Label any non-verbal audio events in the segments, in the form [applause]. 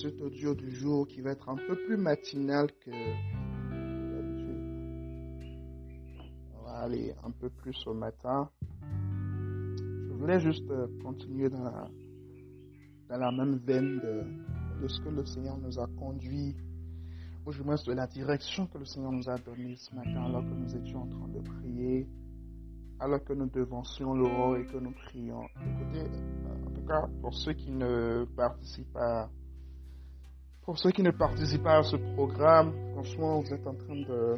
cet audio du jour qui va être un peu plus matinal que d'habitude. On va aller un peu plus au matin. Je voulais juste euh, continuer dans la, même veine de, ce que le Seigneur nous a conduit, ou du moins de la direction que le Seigneur nous a donnée ce matin alors que nous étions en train de prier, alors que nous devancions l'aurore et que nous prions. Écoutez, pour ceux qui ne participent pas, pour ceux qui ne participent pas à ce programme, franchement, vous êtes en train de,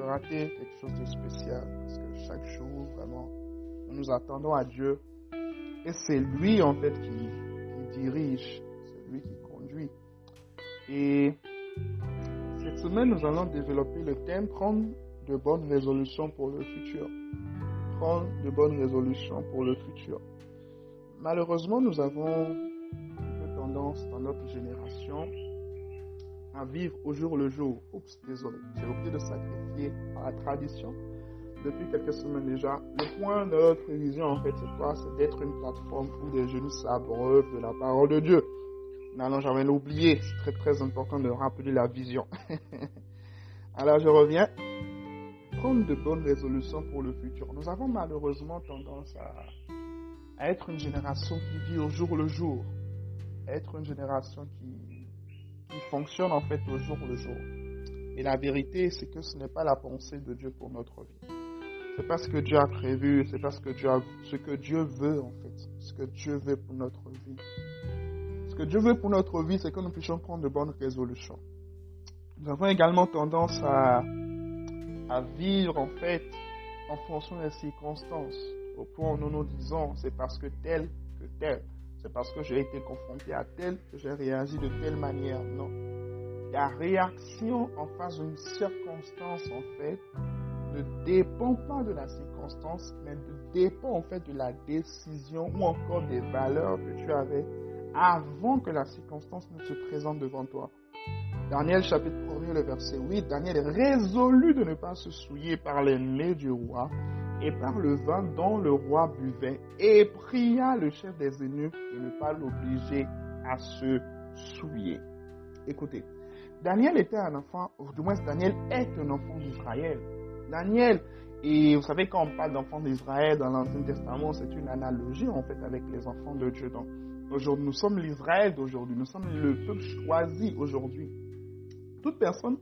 rater quelque chose de spécial. Parce que chaque jour, vraiment, nous nous attendons à Dieu. Et c'est lui, en fait, qui dirige. C'est lui qui conduit. Et cette semaine, nous allons développer le thème prendre de bonnes résolutions pour le futur. Prendre de bonnes résolutions pour le futur. Malheureusement, nous avons une tendance dans notre génération à vivre au jour le jour. Oups, désolé, j'ai oublié de sacrifier à la tradition depuis quelques semaines déjà. Le point de notre vision, en fait, c'est quoi? C'est d'être une plateforme où des jeunes s'abreuvent de la parole de Dieu. Non, j'avais oublié. C'est très, très important de rappeler la vision. [laughs] Alors, je reviens prendre de bonnes résolutions pour le futur. Nous avons malheureusement tendance à, être une génération qui vit au jour le jour, être une génération qui, qui fonctionne en fait au jour le jour. Et la vérité, c'est que ce n'est pas la pensée de Dieu pour notre vie. C'est pas ce que Dieu a prévu, c'est pas ce que Dieu a, ce que Dieu veut en fait, ce que Dieu veut pour notre vie. Ce que Dieu veut pour notre vie, c'est que nous puissions prendre de bonnes résolutions. Nous avons également tendance à à vivre en fait en fonction des circonstances. Au point où nous nous disons, c'est parce que tel que tel, c'est parce que j'ai été confronté à tel que j'ai réagi de telle manière. Non. La réaction en face d'une circonstance, en fait, ne dépend pas de la circonstance, mais dépend en fait de la décision ou encore des valeurs que tu avais avant que la circonstance ne se présente devant toi. Daniel chapitre 1 le verset 8, Daniel est résolu de ne pas se souiller par les mets du roi et par le vin dont le roi buvait et pria le chef des eunuques de ne pas l'obliger à se souiller. Écoutez, Daniel était un enfant, ou du moins Daniel est un enfant d'Israël. Daniel, et vous savez quand on parle d'enfants d'Israël dans l'Ancien Testament, c'est une analogie en fait avec les enfants de Dieu. Donc, aujourd'hui, nous sommes l'Israël d'aujourd'hui, nous sommes le peuple choisi aujourd'hui toute personne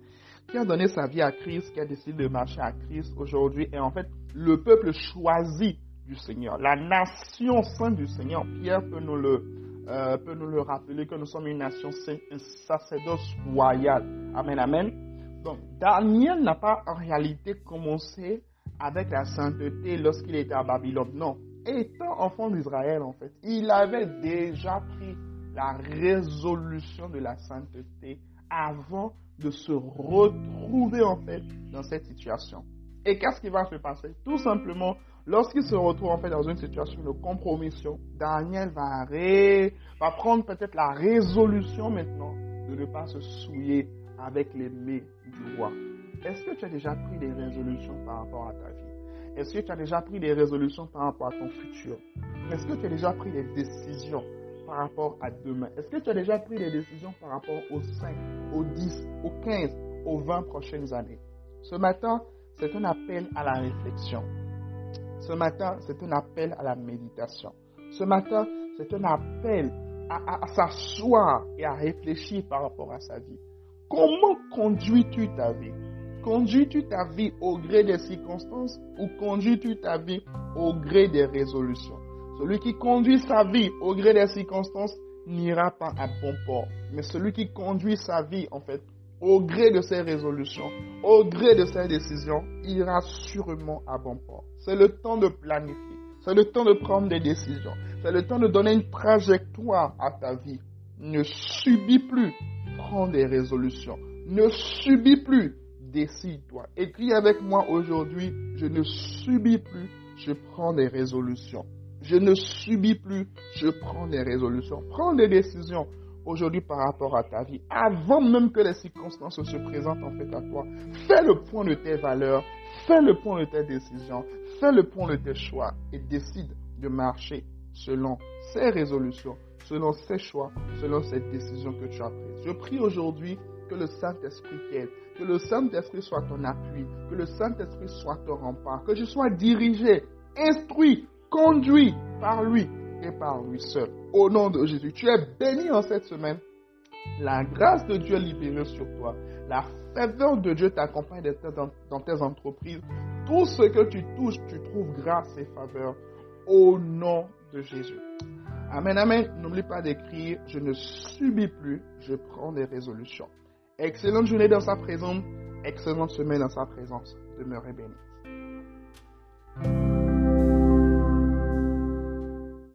qui a donné sa vie à Christ, qui a décidé de marcher à Christ aujourd'hui est en fait le peuple choisi du Seigneur, la nation sainte du Seigneur. Pierre peut nous le, euh, peut nous le rappeler que nous sommes une nation sainte, un sacerdoce royal. Amen, amen. Donc, Daniel n'a pas en réalité commencé avec la sainteté lorsqu'il était à Babylone. Non. Étant enfant d'Israël, en fait, il avait déjà pris la résolution de la sainteté avant de se retrouver en fait dans cette situation. Et qu'est-ce qui va se passer? Tout simplement, lorsqu'il se retrouve en fait dans une situation de compromission, Daniel va, va prendre peut-être la résolution maintenant de ne pas se souiller avec les mets du roi. Est-ce que tu as déjà pris des résolutions par rapport à ta vie? Est-ce que tu as déjà pris des résolutions par rapport à ton futur? Est-ce que tu as déjà pris des décisions par rapport à demain Est-ce que tu as déjà pris des décisions par rapport aux 5, aux 10, aux 15, aux 20 prochaines années? Ce matin, c'est un appel à la réflexion. Ce matin, c'est un appel à la méditation. Ce matin, c'est un appel à, s'asseoir et à réfléchir par rapport à sa vie. Comment conduis-tu ta vie? Conduis-tu ta vie au gré des circonstances ou conduis-tu ta vie au gré des résolutions? Celui qui conduit sa vie au gré des circonstances n'ira pas à bon port. Mais celui qui conduit sa vie, en fait, au gré de ses résolutions, au gré de ses décisions, ira sûrement à bon port. C'est le temps de planifier. C'est le temps de prendre des décisions. C'est le temps de donner une trajectoire à ta vie. Ne subis plus. Prends des résolutions. Ne subis plus. Décide-toi. Écris avec moi aujourd'hui. Je ne subis plus. Je prends des résolutions. Je ne subis plus, je prends des résolutions. Prends des décisions aujourd'hui par rapport à ta vie, avant même que les circonstances se présentent en fait à toi. Fais le point de tes valeurs, fais le point de tes décisions, fais le point de tes choix et décide de marcher selon ces résolutions selon ces choix, selon cette décision que tu as prise. Je prie aujourd'hui que le Saint-Esprit t'aide, que le Saint-Esprit soit ton appui, que le Saint-Esprit soit ton rempart, que je sois dirigé, instruit, conduit par lui et par lui seul. Au nom de Jésus, tu es béni en cette semaine. La grâce de Dieu libérée sur toi. La faveur de Dieu t'accompagne dans tes entreprises. Tout ce que tu touches, tu trouves grâce et faveur au nom de Jésus. Amen, amen. N'oublie pas d'écrire, je ne subis plus, je prends des résolutions. Excellente journée dans sa présence, excellente semaine dans sa présence. Demeurez bénis.